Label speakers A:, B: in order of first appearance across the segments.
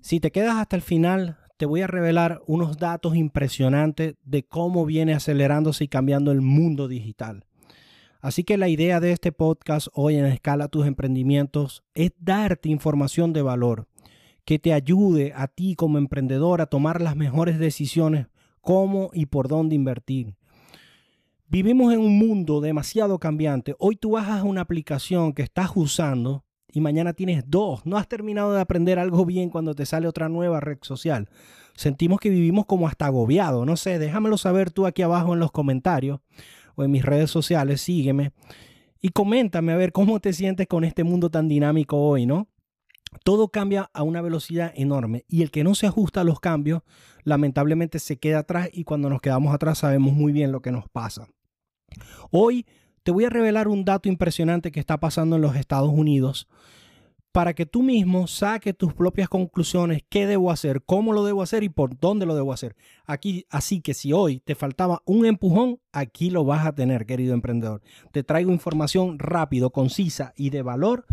A: Si te quedas hasta el final, te voy a revelar unos datos impresionantes de cómo viene acelerándose y cambiando el mundo digital. Así que la idea de este podcast hoy en Escala tus emprendimientos es darte información de valor que te ayude a ti como emprendedor a tomar las mejores decisiones cómo y por dónde invertir. Vivimos en un mundo demasiado cambiante. Hoy tú bajas una aplicación que estás usando y mañana tienes dos. No has terminado de aprender algo bien cuando te sale otra nueva red social. Sentimos que vivimos como hasta agobiado. No sé, déjamelo saber tú aquí abajo en los comentarios o en mis redes sociales. Sígueme y coméntame a ver cómo te sientes con este mundo tan dinámico hoy, ¿no? todo cambia a una velocidad enorme y el que no se ajusta a los cambios lamentablemente se queda atrás y cuando nos quedamos atrás sabemos muy bien lo que nos pasa. Hoy te voy a revelar un dato impresionante que está pasando en los Estados Unidos para que tú mismo saques tus propias conclusiones, qué debo hacer, cómo lo debo hacer y por dónde lo debo hacer. Aquí, así que si hoy te faltaba un empujón, aquí lo vas a tener, querido emprendedor. Te traigo información rápido, concisa y de valor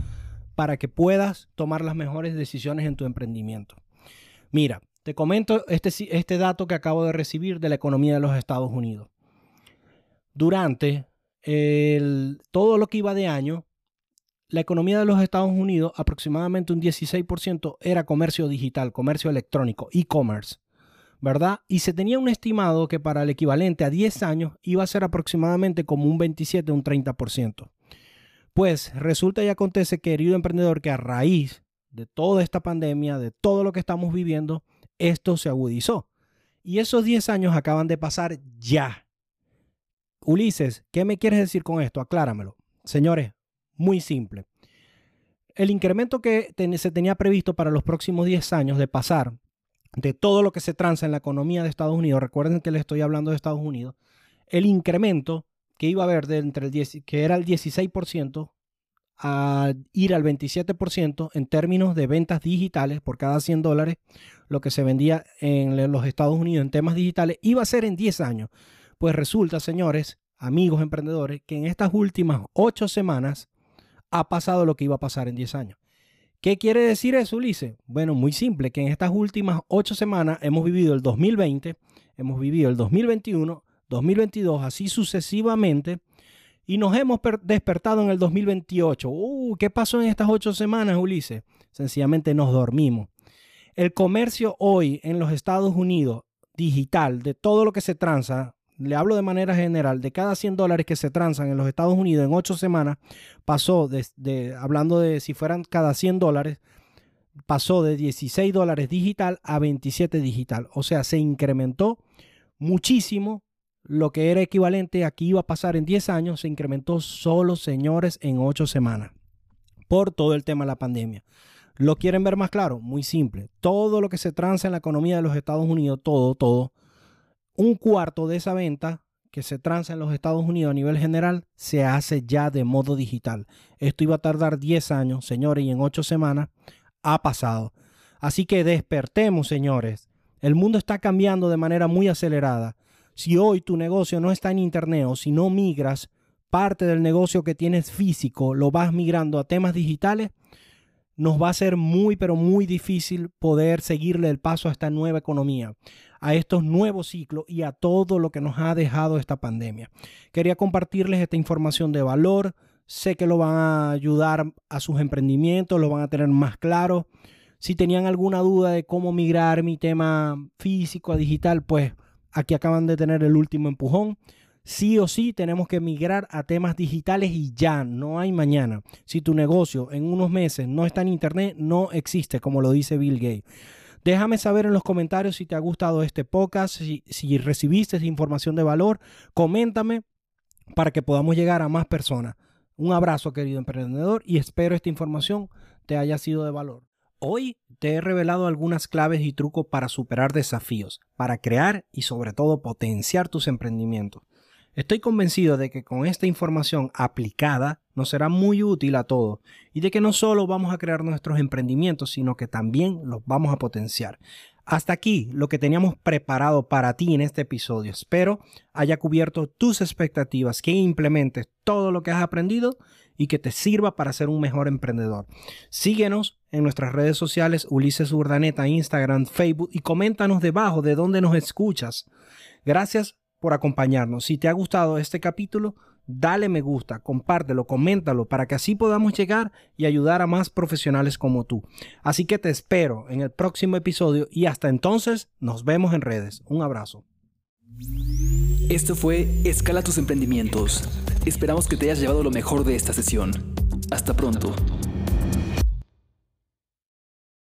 A: para que puedas tomar las mejores decisiones en tu emprendimiento. Mira, te comento este, este dato que acabo de recibir de la economía de los Estados Unidos. Durante todo lo que iba de año, la economía de los Estados Unidos, aproximadamente un 16% era comercio digital, comercio electrónico, e-commerce, ¿verdad? Y se tenía un estimado que para el equivalente a 10 años iba a ser aproximadamente como un 27, un 30%. Pues resulta y acontece, querido emprendedor, que a raíz de toda esta pandemia, de todo lo que estamos viviendo, esto se agudizó. Y esos 10 años acaban de pasar ya. Ulises, ¿qué me quieres decir con esto? Acláramelo. Señores, muy simple. El incremento que se tenía previsto para los próximos 10 años de pasar de todo lo que se transa en la economía de Estados Unidos, recuerden que les estoy hablando de Estados Unidos, el incremento que iba a haber de entre el 10, que era el 16% a ir al 27% en términos de ventas digitales por cada 100 dólares, lo que se vendía en los Estados Unidos en temas digitales, iba a ser en 10 años. Pues resulta, señores, amigos emprendedores, que en estas últimas 8 semanas ha pasado lo que iba a pasar en 10 años. ¿Qué quiere decir eso, Ulises? Bueno, muy simple, que en estas últimas 8 semanas hemos vivido el 2020, hemos vivido el 2021 2022, así sucesivamente, y nos hemos despertado en el 2028. Uh, ¿Qué pasó en estas ocho semanas, Ulises? Sencillamente nos dormimos. El comercio hoy en los Estados Unidos, digital, de todo lo que se transa, le hablo de manera general, de cada 100 dólares que se transan en los Estados Unidos en ocho semanas, pasó de, hablando de si fueran cada 100 dólares, pasó de 16 dólares digital a 27 digital. O sea, se incrementó muchísimo lo que era equivalente a que iba a pasar en 10 años se incrementó solo, señores, en 8 semanas por todo el tema de la pandemia. ¿Lo quieren ver más claro? Muy simple. Todo lo que se transa en la economía de los Estados Unidos, todo, todo, un cuarto de esa venta que se transa en los Estados Unidos a nivel general se hace ya de modo digital. Esto iba a tardar 10 años, señores, y en 8 semanas ha pasado. Así que despertemos, señores. El mundo está cambiando de manera muy acelerada. Si hoy tu negocio no está en Internet o si no migras parte del negocio que tienes físico, lo vas migrando a temas digitales, nos va a ser muy, pero muy difícil poder seguirle el paso a esta nueva economía, a estos nuevos ciclos y a todo lo que nos ha dejado esta pandemia. Quería compartirles esta información de valor. Sé que lo van a ayudar a sus emprendimientos, lo van a tener más claro. Si tenían alguna duda de cómo migrar mi tema físico a digital, pues aquí acaban de tener el último empujón. Sí o sí tenemos que migrar a temas digitales y ya, no hay mañana. Si tu negocio en unos meses no está en Internet, no existe, como lo dice Bill Gates. Déjame saber en los comentarios si te ha gustado este podcast, si, si recibiste información de valor, coméntame para que podamos llegar a más personas. Un abrazo, querido emprendedor, y espero esta información te haya sido de valor. Hoy te he revelado algunas claves y trucos para superar desafíos, para crear y sobre todo potenciar tus emprendimientos. Estoy convencido de que con esta información aplicada nos será muy útil a todos y de que no solo vamos a crear nuestros emprendimientos, sino que también los vamos a potenciar. Hasta aquí lo que teníamos preparado para ti en este episodio. Espero haya cubierto tus expectativas, que implementes todo lo que has aprendido y que te sirva para ser un mejor emprendedor. Síguenos en nuestras redes sociales Ulises Urdaneta, Instagram, Facebook y coméntanos debajo de dónde nos escuchas. Gracias por acompañarnos. Si te ha gustado este capítulo, dale me gusta, compártelo, coméntalo para que así podamos llegar y ayudar a más profesionales como tú. Así que te espero en el próximo episodio y hasta entonces nos vemos en redes. Un abrazo.
B: Esto fue Escala tus emprendimientos. Esperamos que te hayas llevado lo mejor de esta sesión. Hasta pronto.